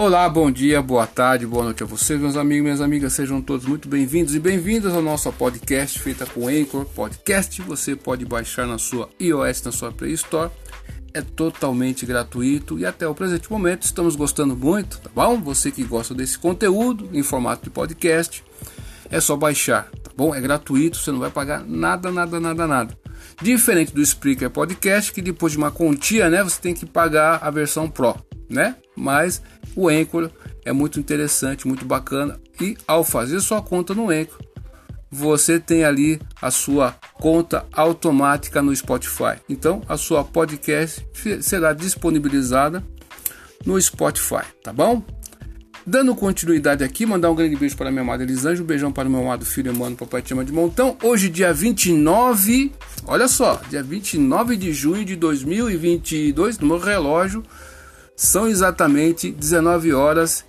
Olá, bom dia, boa tarde, boa noite a vocês, meus amigos minhas amigas. Sejam todos muito bem-vindos e bem-vindas ao nosso podcast feita com Anchor Podcast. Você pode baixar na sua iOS, na sua Play Store. É totalmente gratuito e até o presente momento estamos gostando muito, tá bom? Você que gosta desse conteúdo em formato de podcast, é só baixar, tá bom? É gratuito, você não vai pagar nada, nada, nada, nada. Diferente do Spreaker Podcast, que depois de uma quantia, né, você tem que pagar a versão Pro, né? Mas o Anchor é muito interessante, muito bacana e ao fazer sua conta no Anchor, você tem ali a sua conta automática no Spotify. Então, a sua podcast será disponibilizada no Spotify, tá bom? Dando continuidade aqui, mandar um grande beijo para minha amada Elisângela, um beijão para o meu amado filho mano, papai te de montão. Hoje, dia 29, olha só, dia 29 de junho de 2022, no meu relógio, são exatamente 19 horas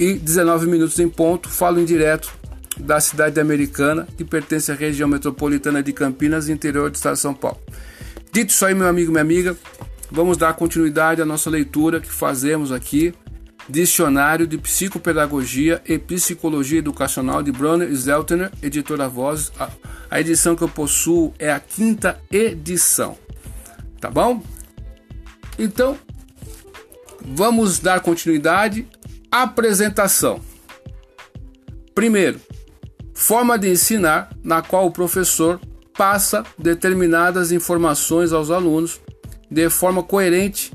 e 19 minutos em ponto. Falo em direto da cidade americana, que pertence à região metropolitana de Campinas, interior do estado de São Paulo. Dito isso aí, meu amigo, minha amiga, vamos dar continuidade à nossa leitura que fazemos aqui. Dicionário de Psicopedagogia e Psicologia Educacional de Brunner Zeltner, editora Voz. A edição que eu possuo é a quinta edição. Tá bom? Então, Vamos dar continuidade. Apresentação. Primeiro, forma de ensinar na qual o professor passa determinadas informações aos alunos de forma coerente.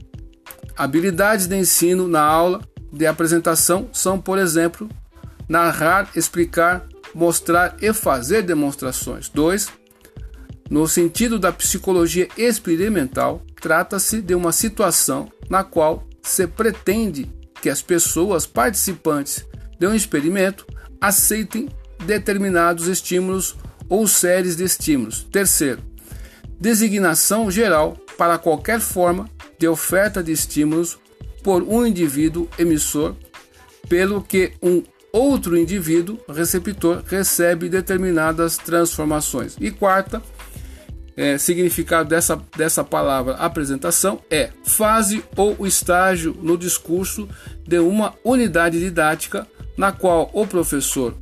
Habilidades de ensino na aula de apresentação são, por exemplo, narrar, explicar, mostrar e fazer demonstrações. 2. No sentido da psicologia experimental, trata-se de uma situação na qual se pretende que as pessoas participantes de um experimento aceitem determinados estímulos ou séries de estímulos. Terceiro, designação geral para qualquer forma de oferta de estímulos por um indivíduo emissor, pelo que um outro indivíduo receptor recebe determinadas transformações. E quarta, é, significado dessa, dessa palavra apresentação é fase ou estágio no discurso de uma unidade didática na qual o professor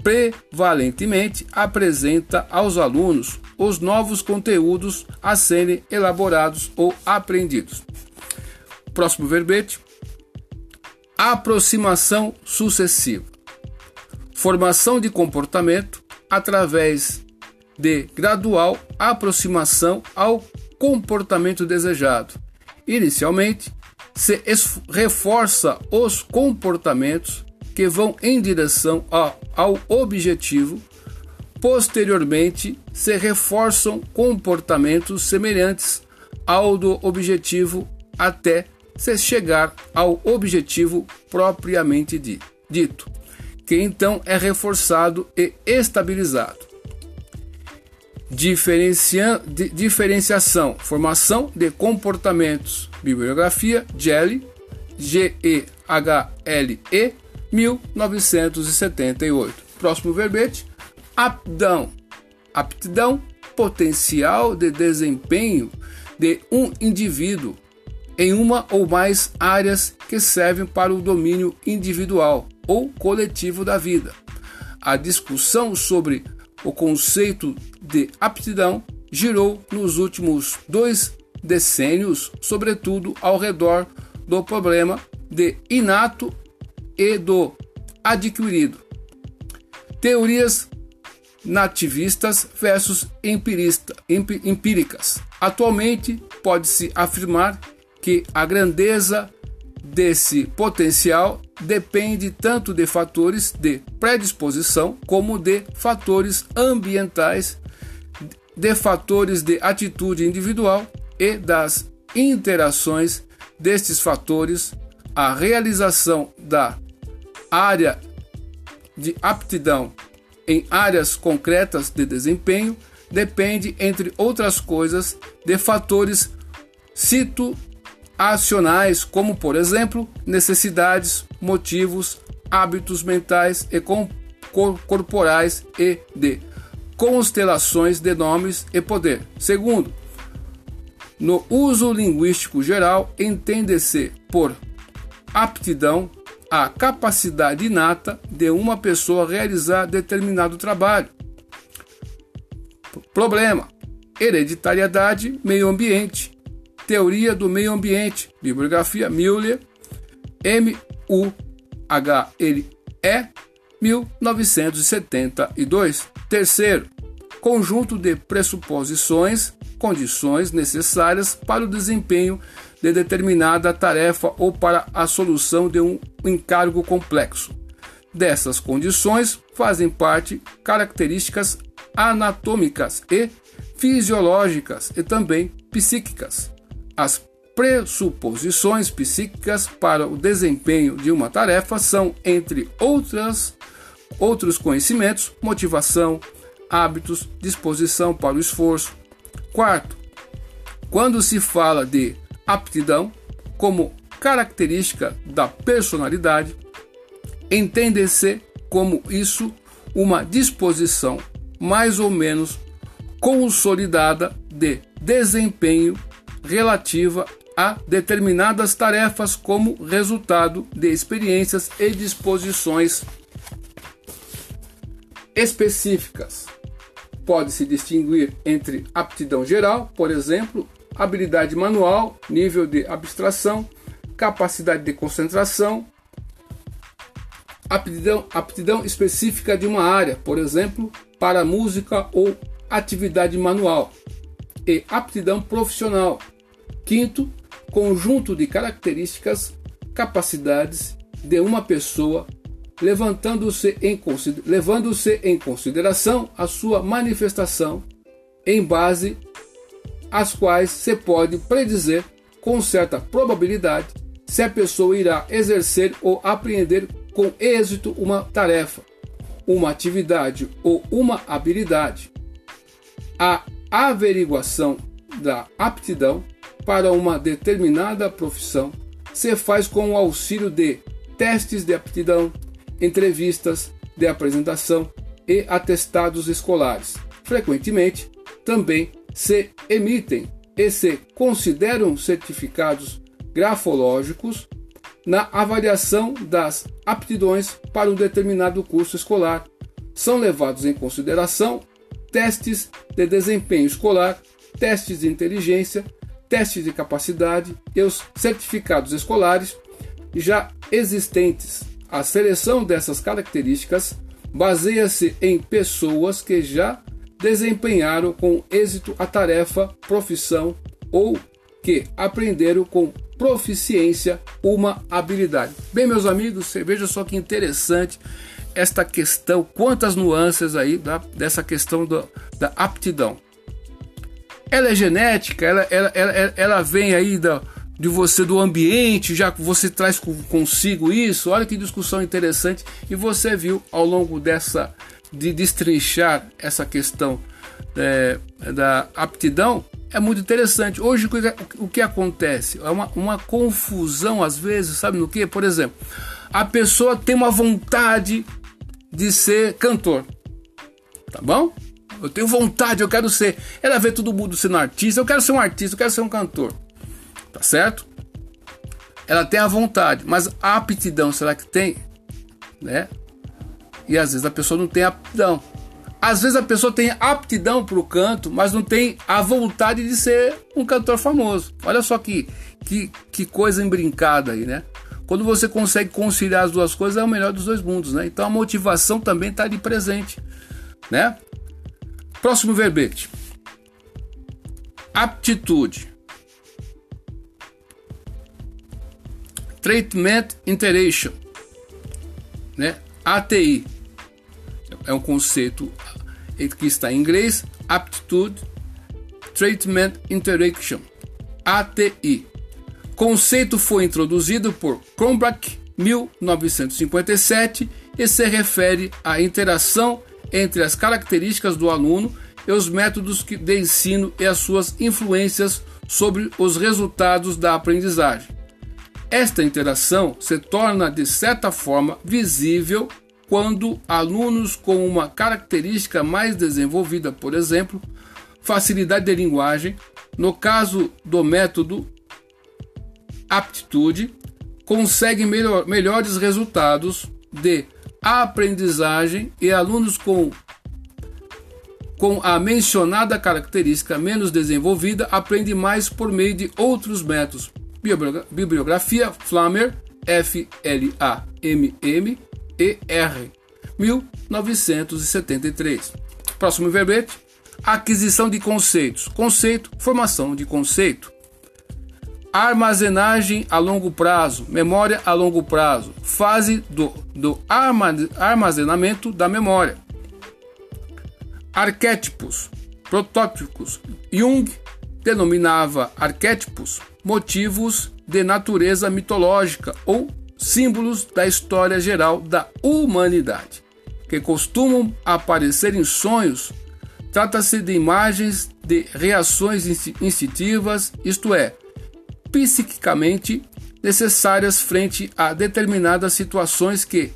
prevalentemente apresenta aos alunos os novos conteúdos a serem elaborados ou aprendidos. Próximo verbete: aproximação sucessiva. Formação de comportamento através de gradual aproximação ao comportamento desejado. Inicialmente, se reforça os comportamentos que vão em direção ao, ao objetivo. Posteriormente, se reforçam comportamentos semelhantes ao do objetivo até se chegar ao objetivo propriamente dito, que então é reforçado e estabilizado. Diferencia, di, diferenciação, formação de comportamentos. Bibliografia Gelli, G-E-H-L-E, 1978. Próximo verbete: aptidão. Aptidão, potencial de desempenho de um indivíduo em uma ou mais áreas que servem para o domínio individual ou coletivo da vida. A discussão sobre o conceito de aptidão girou nos últimos dois decênios, sobretudo ao redor do problema de inato e do adquirido. Teorias nativistas versus empirista, empíricas. Atualmente, pode-se afirmar que a grandeza desse potencial depende tanto de fatores de predisposição como de fatores ambientais, de fatores de atitude individual e das interações destes fatores. A realização da área de aptidão em áreas concretas de desempenho depende, entre outras coisas, de fatores cito acionais, como por exemplo, necessidades, motivos, hábitos mentais e corporais e de constelações de nomes e poder. Segundo, no uso linguístico geral, entende-se por aptidão, a capacidade inata de uma pessoa realizar determinado trabalho. Problema: hereditariedade, meio ambiente. Teoria do meio ambiente. Bibliografia Müller, M-U-H-L-E, 1972. Terceiro, conjunto de pressuposições, condições necessárias para o desempenho de determinada tarefa ou para a solução de um encargo complexo. Dessas condições fazem parte características anatômicas e fisiológicas e também psíquicas. As pressuposições psíquicas para o desempenho de uma tarefa são, entre outras, outros conhecimentos, motivação, hábitos, disposição para o esforço. Quarto, quando se fala de aptidão como característica da personalidade, entende-se como isso uma disposição mais ou menos consolidada de desempenho relativa a determinadas tarefas como resultado de experiências e disposições específicas. Pode-se distinguir entre aptidão geral, por exemplo, habilidade manual, nível de abstração, capacidade de concentração, aptidão, aptidão específica de uma área, por exemplo, para música ou atividade manual, e aptidão profissional. Quinto, conjunto de características, capacidades de uma pessoa, levantando-se em, levando-se em consideração a sua manifestação, em base às quais se pode predizer com certa probabilidade se a pessoa irá exercer ou apreender com êxito uma tarefa, uma atividade ou uma habilidade. A averiguação da aptidão para uma determinada profissão se faz com o auxílio de testes de aptidão, entrevistas de apresentação e atestados escolares. Frequentemente, também se emitem e se consideram certificados grafológicos na avaliação das aptidões para um determinado curso escolar. São levados em consideração testes de desempenho escolar, testes de inteligência, testes de capacidade e os certificados escolares já existentes. A seleção dessas características baseia-se em pessoas que já desempenharam com êxito a tarefa, profissão ou que aprenderam com proficiência uma habilidade. Bem, meus amigos, veja só que interessante esta questão, quantas nuances aí da, dessa questão do, da aptidão. Ela é genética, ela, ela, ela, ela vem aí da, de você, do ambiente, já que você traz consigo isso. Olha que discussão interessante. E você viu ao longo dessa, de destrinchar essa questão é, da aptidão, é muito interessante. Hoje, o que acontece? É uma, uma confusão, às vezes, sabe no que? Por exemplo, a pessoa tem uma vontade de ser cantor. Tá bom? Eu tenho vontade, eu quero ser. Ela vê todo mundo sendo artista, eu quero ser um artista, eu quero ser um cantor. Tá certo? Ela tem a vontade, mas a aptidão, será que tem? Né? E às vezes a pessoa não tem aptidão. Às vezes a pessoa tem aptidão para o canto, mas não tem a vontade de ser um cantor famoso. Olha só que, que, que coisa embrincada aí, né? Quando você consegue conciliar as duas coisas, é o melhor dos dois mundos, né? Então a motivação também está ali presente, né? Próximo verbete. Aptitude. Treatment Interaction, né? ATI. É um conceito que está em inglês, Aptitude Treatment Interaction, ATI. Conceito foi introduzido por Cronbach 1957 e se refere à interação entre as características do aluno e os métodos de ensino e as suas influências sobre os resultados da aprendizagem. Esta interação se torna de certa forma visível quando alunos com uma característica mais desenvolvida, por exemplo, facilidade de linguagem, no caso do método aptitude conseguem melhor, melhores resultados de aprendizagem e alunos com com a mencionada característica menos desenvolvida aprendem mais por meio de outros métodos. Bibliografia Flammer, F-L-A-M-M-E-R, 1973. Próximo verbete: aquisição de conceitos. Conceito, formação de conceito. Armazenagem a longo prazo, memória a longo prazo, fase do, do armazenamento da memória. Arquétipos, protótipos. Jung denominava arquétipos motivos de natureza mitológica ou símbolos da história geral da humanidade, que costumam aparecer em sonhos. Trata-se de imagens de reações instintivas, isto é, psiquicamente necessárias frente a determinadas situações que,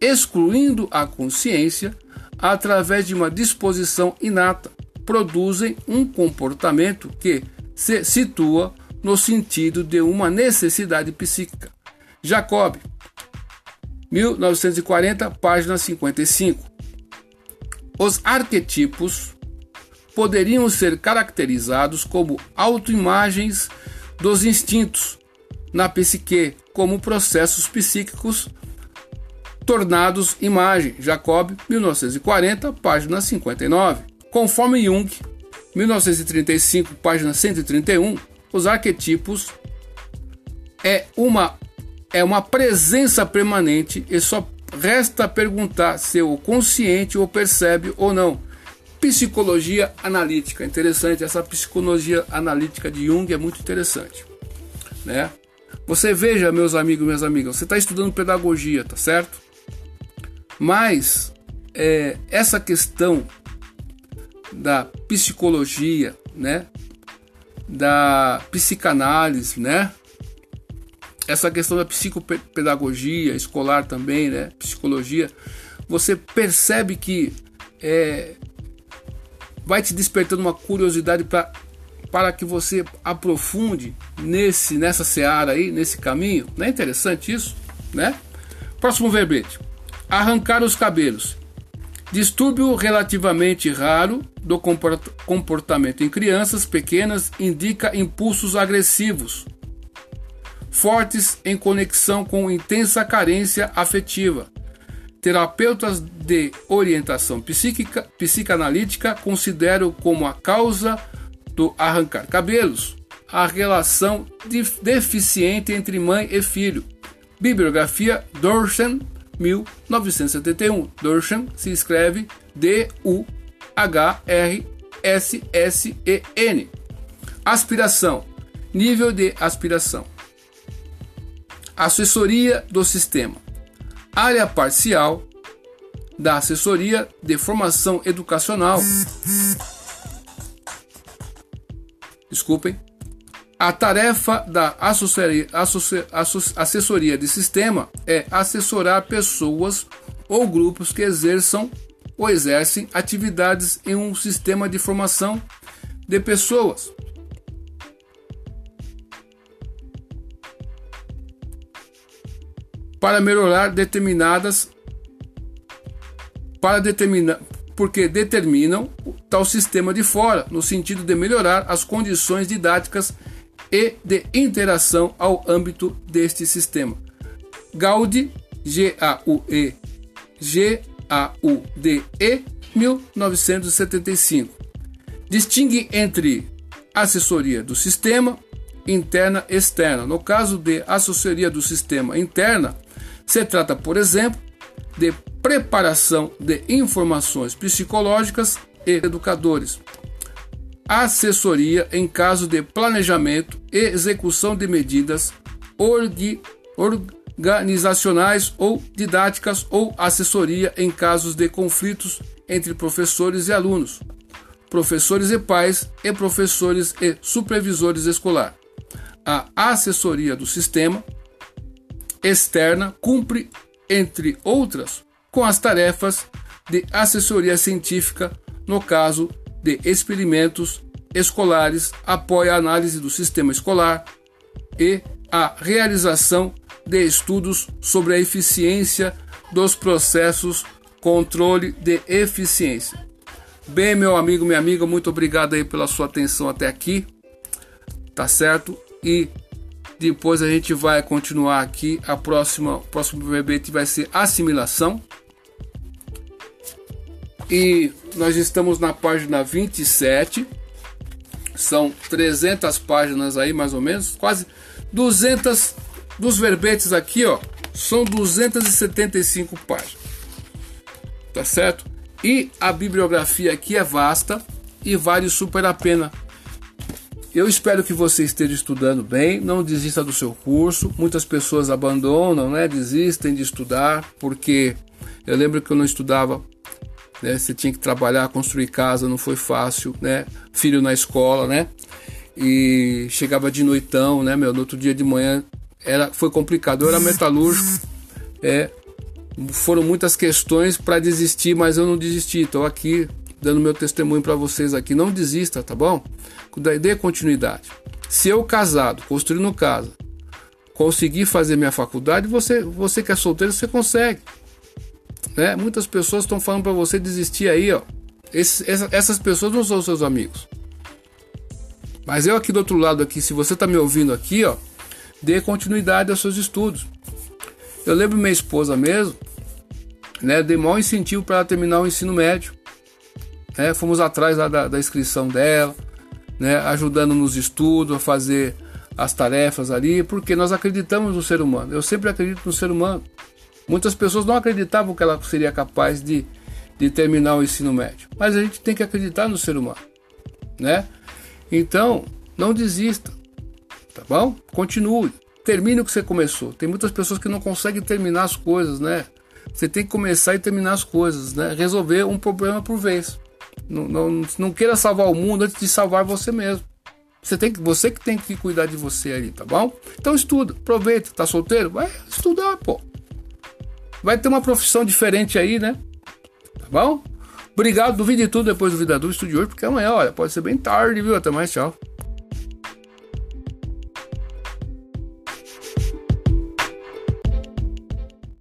excluindo a consciência, através de uma disposição inata, produzem um comportamento que se situa no sentido de uma necessidade psíquica. Jacob, 1940, página 55. Os arquetipos poderiam ser caracterizados como autoimagens dos instintos na psique, como processos psíquicos tornados imagem. Jacob, 1940, página 59. Conforme Jung, 1935, página 131, os arquetipos é uma é uma presença permanente e só resta perguntar se o consciente o percebe ou não. Psicologia analítica, interessante essa psicologia analítica de Jung é muito interessante, né? Você veja, meus amigos, minhas amigas, você está estudando pedagogia, tá certo? Mas é, essa questão da psicologia, né, da psicanálise, né, essa questão da psicopedagogia escolar também, né, psicologia, você percebe que é, vai te despertando uma curiosidade para para que você aprofunde nesse nessa seara aí, nesse caminho. Não é interessante isso, né? Próximo verbete arrancar os cabelos. Distúrbio relativamente raro do comportamento em crianças pequenas indica impulsos agressivos, fortes em conexão com intensa carência afetiva. Terapeutas de orientação psíquica, psicanalítica consideram como a causa do arrancar cabelos a relação deficiente entre mãe e filho. Bibliografia Dorsen 1971. Dorschen se escreve D-U-H-R-S-S-E-N. Aspiração. Nível de aspiração. Assessoria do sistema. Área parcial da assessoria de formação educacional. Desculpem a tarefa da assessoria, de sistema é assessorar pessoas ou grupos que exerçam ou exercem atividades em um sistema de formação de pessoas. Para melhorar determinadas para determinar porque determinam tal sistema de fora, no sentido de melhorar as condições didáticas e de interação ao âmbito deste sistema. Gaudi, G-A-U-E, G-A-U-D-E, 1975. Distingue entre assessoria do sistema interna e externa. No caso de assessoria do sistema interna, se trata, por exemplo, de preparação de informações psicológicas e educadores, assessoria em caso de planejamento e execução de medidas organizacionais ou didáticas ou assessoria em casos de conflitos entre professores e alunos, professores e pais e professores e supervisores escolar. A assessoria do sistema externa cumpre, entre outras, com as tarefas de assessoria científica no caso de experimentos escolares, apoia a análise do sistema escolar e a realização de estudos sobre a eficiência dos processos controle de eficiência. Bem, meu amigo, minha amiga, muito obrigado aí pela sua atenção até aqui. Tá certo? E depois a gente vai continuar aqui. A próxima, o próximo verbete vai ser assimilação. E nós estamos na página 27. São 300 páginas aí, mais ou menos, quase 200 dos verbetes aqui, ó, são 275 páginas. Tá certo? E a bibliografia aqui é vasta e vale super a pena. Eu espero que você esteja estudando bem, não desista do seu curso. Muitas pessoas abandonam, né? Desistem de estudar porque eu lembro que eu não estudava né? Você tinha que trabalhar, construir casa, não foi fácil, né? Filho na escola, né? E chegava de noitão, né, meu? No outro dia de manhã era, foi complicado. Eu era metalúrgico, é, foram muitas questões para desistir, mas eu não desisti. Estou aqui dando meu testemunho para vocês aqui. Não desista, tá bom? Dê continuidade. Se eu casado, construindo casa, conseguir fazer minha faculdade, você, você que é solteiro, você consegue. Né? Muitas pessoas estão falando para você desistir aí, ó. Esses, essas pessoas não são seus amigos. Mas eu aqui do outro lado aqui, se você está me ouvindo aqui, ó, dê continuidade aos seus estudos. Eu lembro minha esposa mesmo, né, dei maior incentivo para ela terminar o ensino médio. Né, fomos atrás da, da inscrição dela, né, ajudando nos estudos, a fazer as tarefas ali, porque nós acreditamos no ser humano. Eu sempre acredito no ser humano. Muitas pessoas não acreditavam que ela seria capaz de, de terminar o ensino médio. Mas a gente tem que acreditar no ser humano, né? Então, não desista, tá bom? Continue, termine o que você começou. Tem muitas pessoas que não conseguem terminar as coisas, né? Você tem que começar e terminar as coisas, né? Resolver um problema por vez. Não, não, não queira salvar o mundo antes de salvar você mesmo. Você, tem que, você que tem que cuidar de você ali, tá bom? Então estuda, aproveita, tá solteiro? Vai estudar, pô vai ter uma profissão diferente aí, né? Tá bom? Obrigado, duvide tudo depois do Vida Dúvida, estude hoje, porque amanhã, olha, pode ser bem tarde, viu? Até mais, tchau.